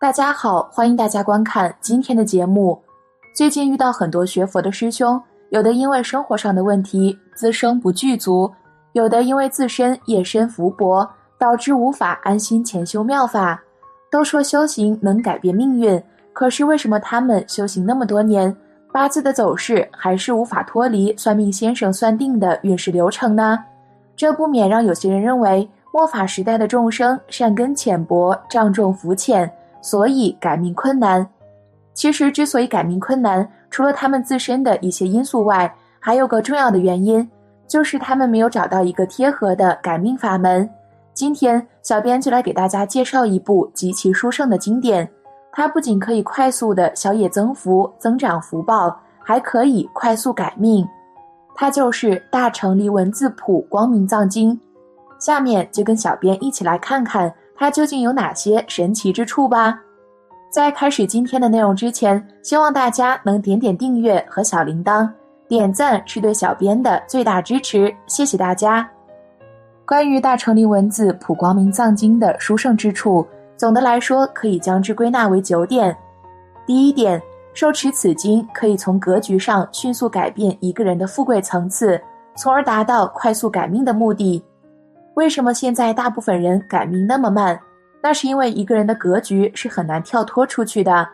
大家好，欢迎大家观看今天的节目。最近遇到很多学佛的师兄，有的因为生活上的问题，资生不具足；有的因为自身业深福薄，导致无法安心潜修妙法。都说修行能改变命运，可是为什么他们修行那么多年，八字的走势还是无法脱离算命先生算定的运势流程呢？这不免让有些人认为末法时代的众生善根浅薄，障重福浅。所以改命困难，其实之所以改命困难，除了他们自身的一些因素外，还有个重要的原因，就是他们没有找到一个贴合的改命法门。今天，小编就来给大家介绍一部极其殊胜的经典，它不仅可以快速的小野增福、增长福报，还可以快速改命。它就是《大乘离文字谱光明藏经》。下面就跟小编一起来看看。它究竟有哪些神奇之处吧？在开始今天的内容之前，希望大家能点点订阅和小铃铛，点赞是对小编的最大支持，谢谢大家。关于大成林文字普光明藏经的殊胜之处，总的来说可以将之归纳为九点。第一点，受持此经可以从格局上迅速改变一个人的富贵层次，从而达到快速改命的目的。为什么现在大部分人改命那么慢？那是因为一个人的格局是很难跳脱出去的。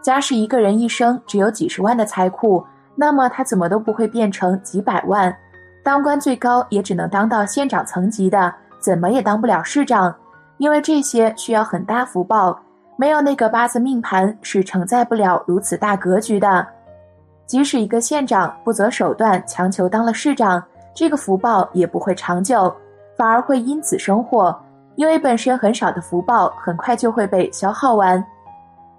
假使一个人一生只有几十万的财库，那么他怎么都不会变成几百万。当官最高也只能当到县长层级的，怎么也当不了市长，因为这些需要很大福报，没有那个八字命盘是承载不了如此大格局的。即使一个县长不择手段强求当了市长，这个福报也不会长久。反而会因此生祸，因为本身很少的福报很快就会被消耗完。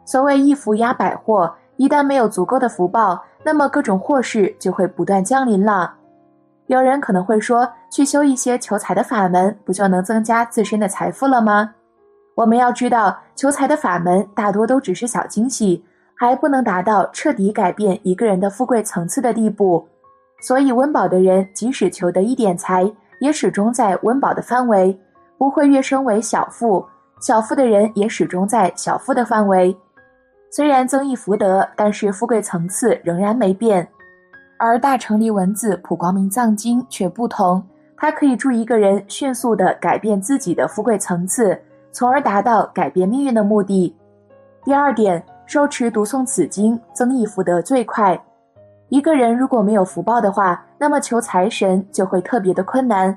所谓一福压百祸，一旦没有足够的福报，那么各种祸事就会不断降临了。有人可能会说，去修一些求财的法门，不就能增加自身的财富了吗？我们要知道，求财的法门大多都只是小惊喜，还不能达到彻底改变一个人的富贵层次的地步。所以，温饱的人即使求得一点财，也始终在温饱的范围，不会跃升为小富；小富的人也始终在小富的范围。虽然增益福德，但是富贵层次仍然没变。而大乘离文字普光明藏经却不同，它可以助一个人迅速地改变自己的富贵层次，从而达到改变命运的目的。第二点，受持读诵此经，增益福德最快。一个人如果没有福报的话，那么求财神就会特别的困难。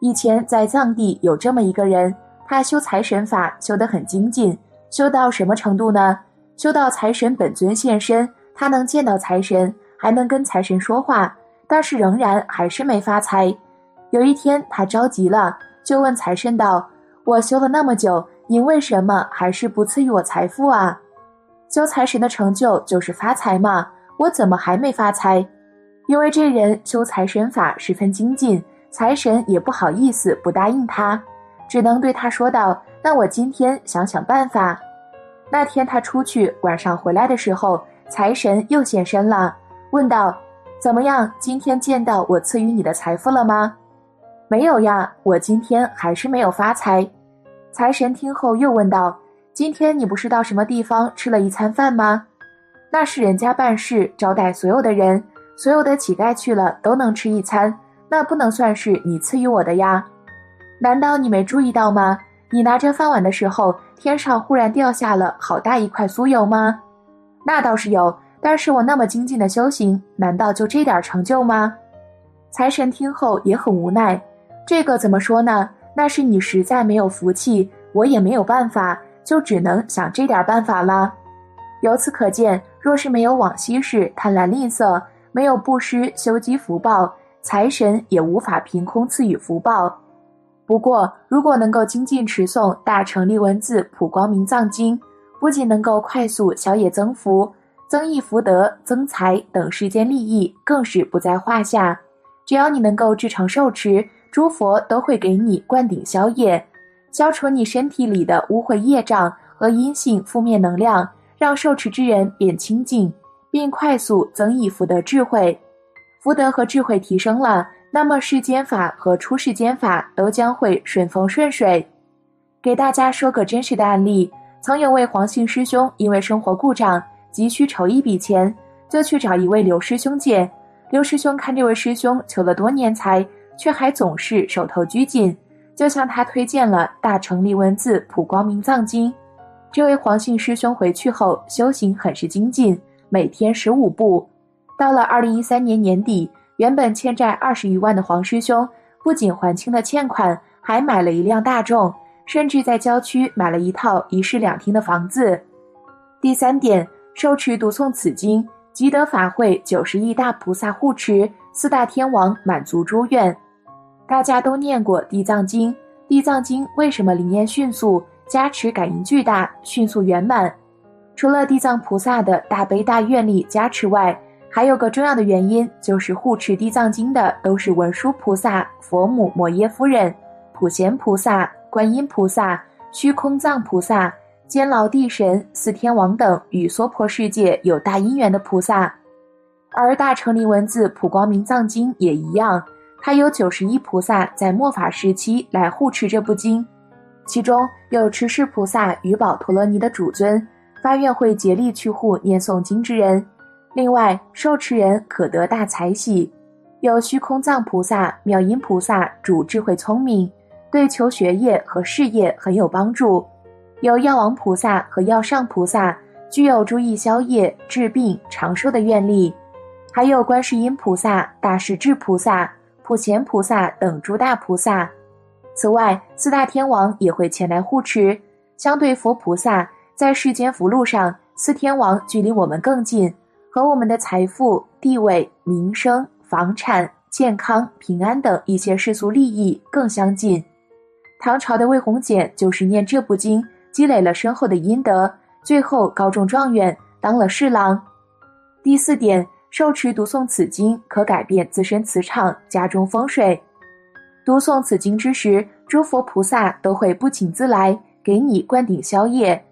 以前在藏地有这么一个人，他修财神法修得很精进，修到什么程度呢？修到财神本尊现身，他能见到财神，还能跟财神说话，但是仍然还是没发财。有一天他着急了，就问财神道：“我修了那么久，您为什么还是不赐予我财富啊？修财神的成就就是发财嘛。”我怎么还没发财？因为这人修财神法十分精进，财神也不好意思不答应他，只能对他说道：“那我今天想想办法。”那天他出去，晚上回来的时候，财神又现身了，问道：“怎么样？今天见到我赐予你的财富了吗？”“没有呀，我今天还是没有发财。”财神听后又问道：“今天你不是到什么地方吃了一餐饭吗？”那是人家办事招待所有的人，所有的乞丐去了都能吃一餐，那不能算是你赐予我的呀？难道你没注意到吗？你拿着饭碗的时候，天上忽然掉下了好大一块酥油吗？那倒是有，但是我那么精进的修行，难道就这点成就吗？财神听后也很无奈，这个怎么说呢？那是你实在没有福气，我也没有办法，就只能想这点办法了。由此可见。若是没有往昔事贪婪吝啬，没有布施修积福报，财神也无法凭空赐予福报。不过，如果能够精进持诵大乘立文字普光明藏经，不仅能够快速消业增福、增益福德、增财等世间利益，更是不在话下。只要你能够至诚受持，诸佛都会给你灌顶消业，消除你身体里的污秽业障和阴性负面能量。让受持之人变清净，并快速增益福德智慧，福德和智慧提升了，那么世间法和出世间法都将会顺风顺水。给大家说个真实的案例：曾有位黄姓师兄因为生活故障急需筹一笔钱，就去找一位刘师兄借。刘师兄看这位师兄求了多年财，却还总是手头拘谨，就向他推荐了《大成立文字普光明藏经》。这位黄姓师兄回去后修行很是精进，每天十五步。到了二零一三年年底，原本欠债二十余万的黄师兄，不仅还清了欠款，还买了一辆大众。甚至在郊区买了一套一室两厅的房子。第三点，受持读诵此经，积德法会九十亿大菩萨护持，四大天王满足诸愿。大家都念过《地藏经》，《地藏经》为什么灵验迅速，加持感应巨大，迅速圆满？除了地藏菩萨的大悲大愿力加持外，还有个重要的原因，就是护持《地藏经》的都是文殊菩萨、佛母摩耶夫人、普贤菩萨。观音菩萨、虚空藏菩萨、监牢地神、四天王等与娑婆世界有大因缘的菩萨，而大乘灵文字普光明藏经也一样，它有九十一菩萨在末法时期来护持这部经，其中有持世菩萨与宝陀罗尼的主尊，发愿会竭力去护念诵经之人，另外受持人可得大财喜，有虚空藏菩萨、妙音菩萨主智慧聪明。对求学业和事业很有帮助，有药王菩萨和药上菩萨具有注意消业、治病、长寿的愿力，还有观世音菩萨、大势至菩萨、普贤菩萨等诸大菩萨。此外，四大天王也会前来护持。相对佛菩萨，在世间福禄上，四天王距离我们更近，和我们的财富、地位、名声、房产、健康、平安等一些世俗利益更相近。唐朝的魏宏简就是念这部经，积累了深厚的阴德，最后高中状元，当了侍郎。第四点，受持读诵此经，可改变自身磁场，家中风水。读诵此经之时，诸佛菩萨都会不请自来，给你灌顶消业，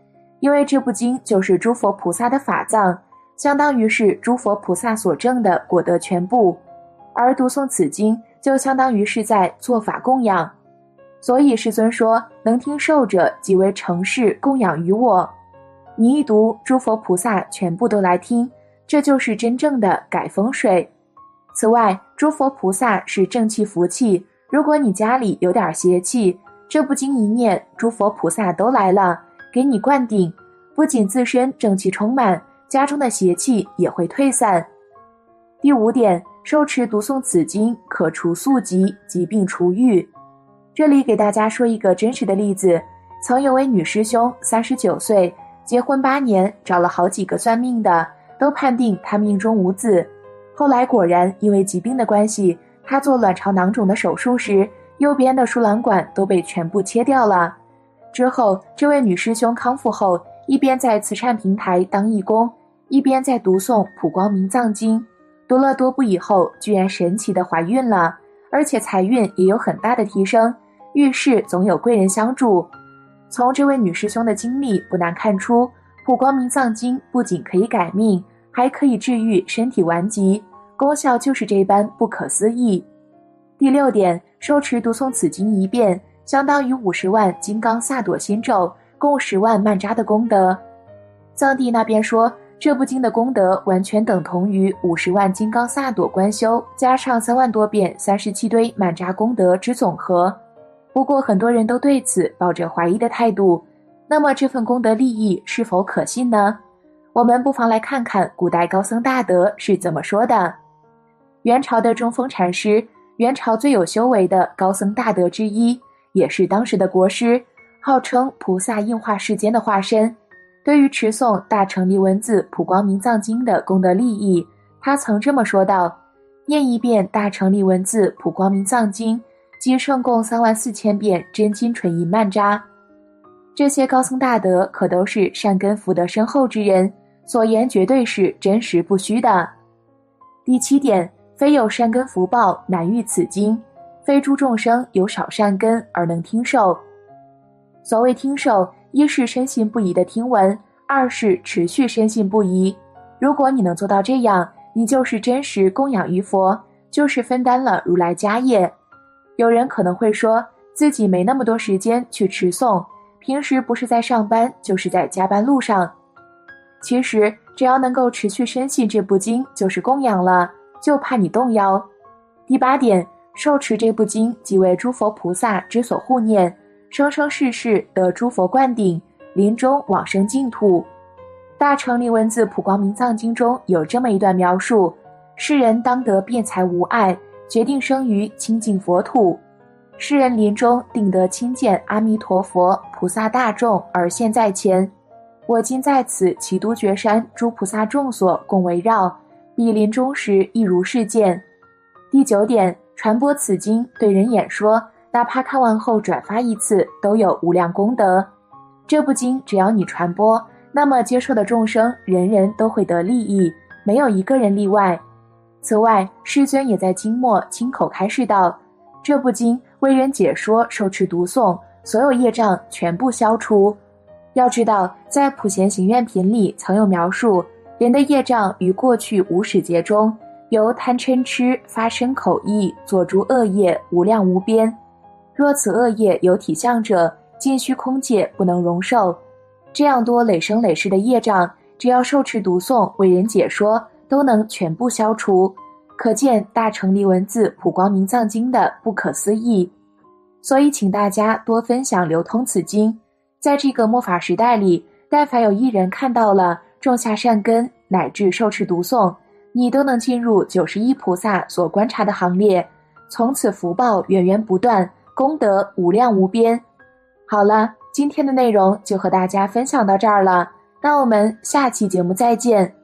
因为这部经就是诸佛菩萨的法藏，相当于是诸佛菩萨所证的果德全部。而读诵此经，就相当于是在做法供养。所以世尊说，能听受者即为成事供养于我。你一读，诸佛菩萨全部都来听，这就是真正的改风水。此外，诸佛菩萨是正气福气，如果你家里有点邪气，这不经一念，诸佛菩萨都来了，给你灌顶，不仅自身正气充满，家中的邪气也会退散。第五点，受持读诵此经，可除宿疾，疾病除愈。这里给大家说一个真实的例子：曾有位女师兄，三十九岁，结婚八年，找了好几个算命的，都判定她命中无子。后来果然因为疾病的关系，她做卵巢囊肿的手术时，右边的输卵管都被全部切掉了。之后，这位女师兄康复后，一边在慈善平台当义工，一边在读诵《普光明藏经》，读了多部以后，居然神奇的怀孕了，而且财运也有很大的提升。遇事总有贵人相助。从这位女师兄的经历，不难看出，《普光明藏经》不仅可以改命，还可以治愈身体顽疾，功效就是这般不可思议。第六点，受持读诵此经一遍，相当于五十万金刚萨埵心咒，共十万曼扎的功德。藏地那边说，这部经的功德完全等同于五十万金刚萨埵观修，加上三万多遍三十七堆曼扎功德之总和。不过，很多人都对此抱着怀疑的态度。那么，这份功德利益是否可信呢？我们不妨来看看古代高僧大德是怎么说的。元朝的中峰禅师，元朝最有修为的高僧大德之一，也是当时的国师，号称菩萨应化世间的化身。对于持诵大乘力文字普光明藏经的功德利益，他曾这么说道：“念一遍大乘力文字普光明藏经。”即胜共三万四千遍真金纯银曼扎，这些高僧大德可都是善根福德深厚之人，所言绝对是真实不虚的。第七点，非有善根福报难遇此经，非诸众生有少善根而能听受。所谓听受，一是深信不疑的听闻，二是持续深信不疑。如果你能做到这样，你就是真实供养于佛，就是分担了如来家业。有人可能会说自己没那么多时间去持诵，平时不是在上班，就是在加班路上。其实只要能够持续深信这部经就是供养了，就怕你动摇。第八点，受持这部经即为诸佛菩萨之所护念，生生世世得诸佛灌顶，临终往生净土。大乘理文字普光明藏经中有这么一段描述：世人当得辩才无碍。决定生于清净佛土，世人临终定得亲见阿弥陀佛菩萨大众而现在前。我今在此齐都绝山诸菩萨众所共围绕，彼临终时亦如是见。第九点，传播此经对人演说，哪怕看完后转发一次，都有无量功德。这部经只要你传播，那么接受的众生人人都会得利益，没有一个人例外。此外，师尊也在经末亲口开示道：“这部经为人解说，受持读诵，所有业障全部消除。要知道，在《普贤行愿品》里曾有描述，人的业障于过去无始劫中，由贪嗔痴发生口意，做诸恶业无量无边。若此恶业有体相者，尽虚空界不能容受。这样多累生累世的业障，只要受持读诵，为人解说。”都能全部消除，可见大乘离文字普光明藏经的不可思议。所以，请大家多分享流通此经。在这个末法时代里，但凡有一人看到了，种下善根，乃至受持读诵，你都能进入九十一菩萨所观察的行列，从此福报源源不断，功德无量无边。好了，今天的内容就和大家分享到这儿了，那我们下期节目再见。